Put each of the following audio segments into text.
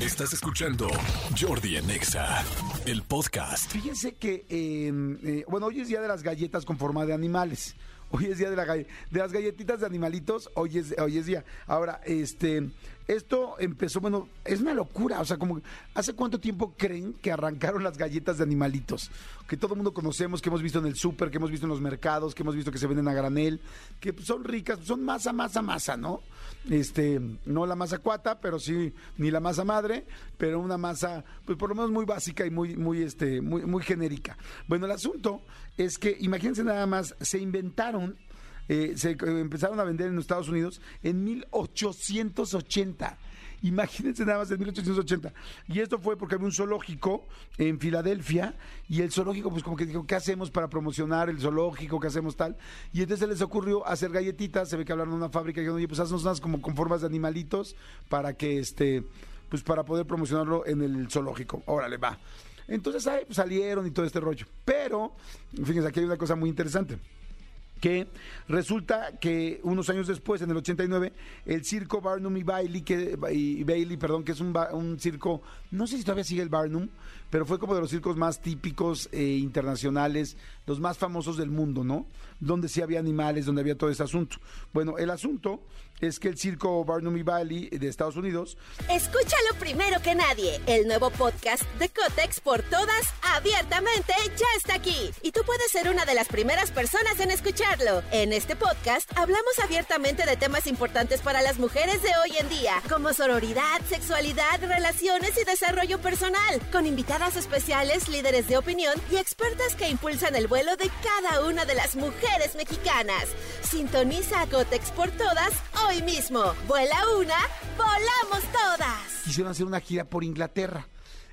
Estás escuchando Jordi Anexa, el podcast. Fíjense que, eh, eh, bueno, hoy es día de las galletas con forma de animales. Hoy es día de, la galle- de las galletitas de animalitos. Hoy es, hoy es día. Ahora, este, esto empezó, bueno, es una locura. O sea, como, ¿hace cuánto tiempo creen que arrancaron las galletas de animalitos? Que todo el mundo conocemos, que hemos visto en el súper, que hemos visto en los mercados, que hemos visto que se venden a granel, que son ricas, son masa, masa, masa, ¿no? Este, no la masa cuata, pero sí, ni la masa madre, pero una masa, pues por lo menos muy básica y muy, muy, este, muy, muy genérica. Bueno, el asunto es que, imagínense nada más, se inventaron, eh, se eh, empezaron a vender en Estados Unidos en 1880. Imagínense nada más en 1880. Y esto fue porque había un zoológico en Filadelfia y el zoológico pues como que dijo, ¿qué hacemos para promocionar el zoológico? ¿Qué hacemos tal? Y entonces les ocurrió hacer galletitas, se ve que hablaron de una fábrica y dijeron, oye, pues haznos unas como con formas de animalitos para que este, pues para poder promocionarlo en el zoológico. Órale, va. Entonces ahí salieron y todo este rollo. Pero, fíjense, aquí hay una cosa muy interesante que resulta que unos años después, en el 89, el circo Barnum y Bailey, que, y Bailey, perdón, que es un, un circo, no sé si todavía sigue el Barnum, pero fue como de los circos más típicos e internacionales, los más famosos del mundo, ¿no? Donde sí había animales, donde había todo ese asunto. Bueno, el asunto es que el circo Barnum y Bailey de Estados Unidos Escúchalo primero que nadie. El nuevo podcast de Cotex por todas, abiertamente, ya está aquí. Y tú puedes ser una de las primeras personas en escucharlo. En este podcast hablamos abiertamente de temas importantes para las mujeres de hoy en día, como sororidad, sexualidad, relaciones y desarrollo personal, con invitadas especiales, líderes de opinión y expertas que impulsan el vuelo de cada una de las mujeres mexicanas. Sintoniza a Cotex por todas hoy mismo. Vuela una, volamos todas. quisieron hacer una gira por Inglaterra.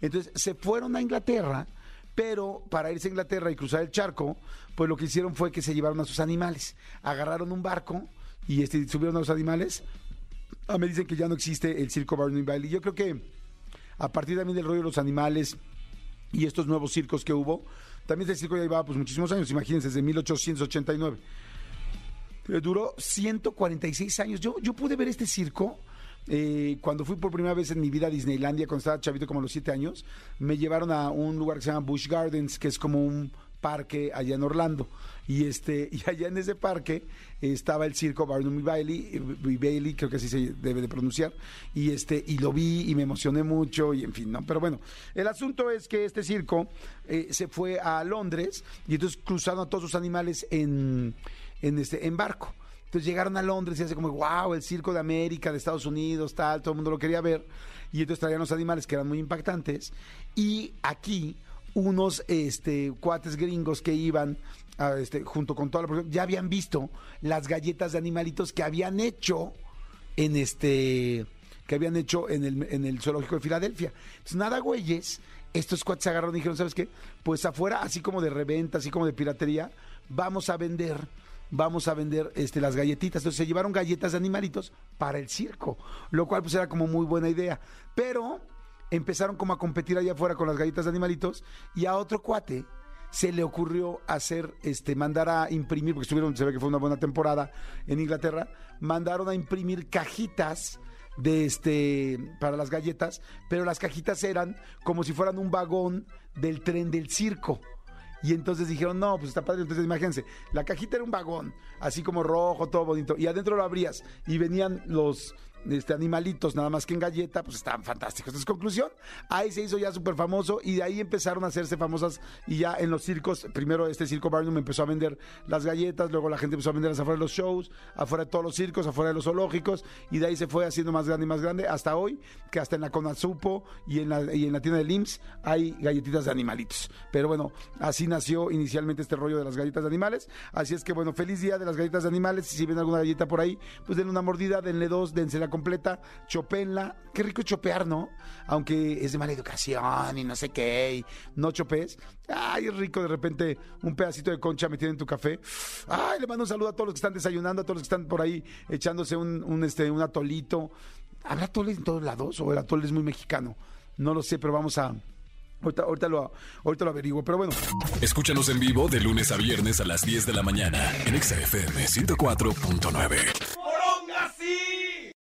Entonces se fueron a Inglaterra, pero para irse a Inglaterra y cruzar el charco, pues lo que hicieron fue que se llevaron a sus animales. Agarraron un barco y este, subieron a los animales. Ah, me dicen que ya no existe el circo Barnum y Bailey. Yo creo que a partir también del rollo de los animales y estos nuevos circos que hubo, también este circo ya llevaba pues muchísimos años, imagínense, desde 1889. Eh, Duró 146 años. Yo, yo pude ver este circo eh, cuando fui por primera vez en mi vida a Disneylandia, cuando estaba chavito como a los 7 años. Me llevaron a un lugar que se llama Busch Gardens, que es como un parque allá en Orlando. Y este y allá en ese parque eh, estaba el circo Barnum y Bailey, Bailey, creo que así se debe de pronunciar. Y este y lo vi y me emocioné mucho y en fin, ¿no? Pero bueno, el asunto es que este circo eh, se fue a Londres y entonces cruzaron a todos sus animales en en este en barco. Entonces llegaron a Londres y hace como, wow, el circo de América, de Estados Unidos, tal, todo el mundo lo quería ver. Y entonces traían los animales que eran muy impactantes. Y aquí unos este, cuates gringos que iban este, junto con toda la producción, ya habían visto las galletas de animalitos que habían hecho en este que habían hecho en el, en el zoológico de Filadelfia. Entonces, nada, güeyes, estos cuates se agarraron y dijeron, ¿sabes qué? Pues afuera, así como de reventa, así como de piratería, vamos a vender, vamos a vender este, las galletitas. Entonces se llevaron galletas de animalitos para el circo, lo cual pues era como muy buena idea. Pero empezaron como a competir allá afuera con las galletas de animalitos y a otro cuate se le ocurrió hacer, este, mandar a imprimir, porque estuvieron, se ve que fue una buena temporada en Inglaterra, mandaron a imprimir cajitas de este para las galletas, pero las cajitas eran como si fueran un vagón del tren del circo. Y entonces dijeron, no, pues está padre. Entonces imagínense, la cajita era un vagón, así como rojo, todo bonito. Y adentro lo abrías y venían los este, animalitos, nada más que en galleta, pues estaban fantásticos. Entonces, conclusión, ahí se hizo ya súper famoso y de ahí empezaron a hacerse famosas. Y ya en los circos, primero este circo Barnum empezó a vender las galletas, luego la gente empezó a venderlas afuera de los shows, afuera de todos los circos, afuera de los zoológicos. Y de ahí se fue haciendo más grande y más grande hasta hoy, que hasta en la Conazupo y en la, y en la tienda del IMSS hay galletitas de animalitos. Pero bueno, así nació inicialmente este rollo de las galletas de animales. Así es que bueno, feliz día de las galletas de animales. Si ven alguna galleta por ahí, pues denle una mordida, denle dos, densela completa, chopéenla. Qué rico chopear, ¿no? Aunque es de mala educación y no sé qué, y no chopes. Ay, es rico de repente un pedacito de concha metido en tu café. Ay, le mando un saludo a todos los que están desayunando, a todos los que están por ahí echándose un, un, este, un atolito. ¿Habrá atoles en todos lados o el atole es muy mexicano? No lo sé, pero vamos a... Ahorita, ahorita, lo, ahorita lo averiguo, pero bueno. Escúchanos en vivo de lunes a viernes a las 10 de la mañana en XFM 104.9.